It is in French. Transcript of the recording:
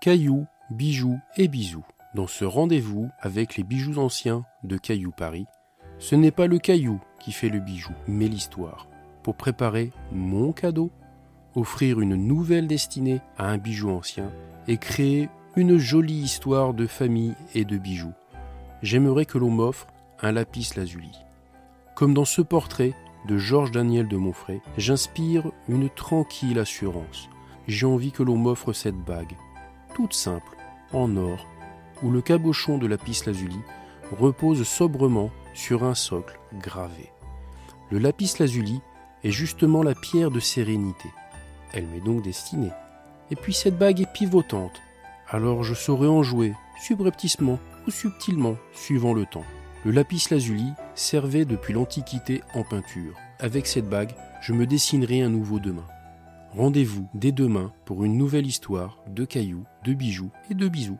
Cailloux, bijoux et bisous. Dans ce rendez-vous avec les bijoux anciens de Caillou Paris, ce n'est pas le caillou qui fait le bijou, mais l'histoire. Pour préparer mon cadeau, offrir une nouvelle destinée à un bijou ancien et créer une jolie histoire de famille et de bijoux. J'aimerais que l'on m'offre un lapis lazuli. Comme dans ce portrait de Georges Daniel de Montfray, j'inspire une tranquille assurance. J'ai envie que l'on m'offre cette bague, simple, en or, où le cabochon de lapis lazuli repose sobrement sur un socle gravé. Le lapis lazuli est justement la pierre de sérénité. Elle m'est donc destinée. Et puis cette bague est pivotante, alors je saurai en jouer, subrepticement ou subtilement, suivant le temps. Le lapis lazuli servait depuis l'Antiquité en peinture. Avec cette bague, je me dessinerai un nouveau demain. Rendez-vous dès demain pour une nouvelle histoire de cailloux, de bijoux et de bisous.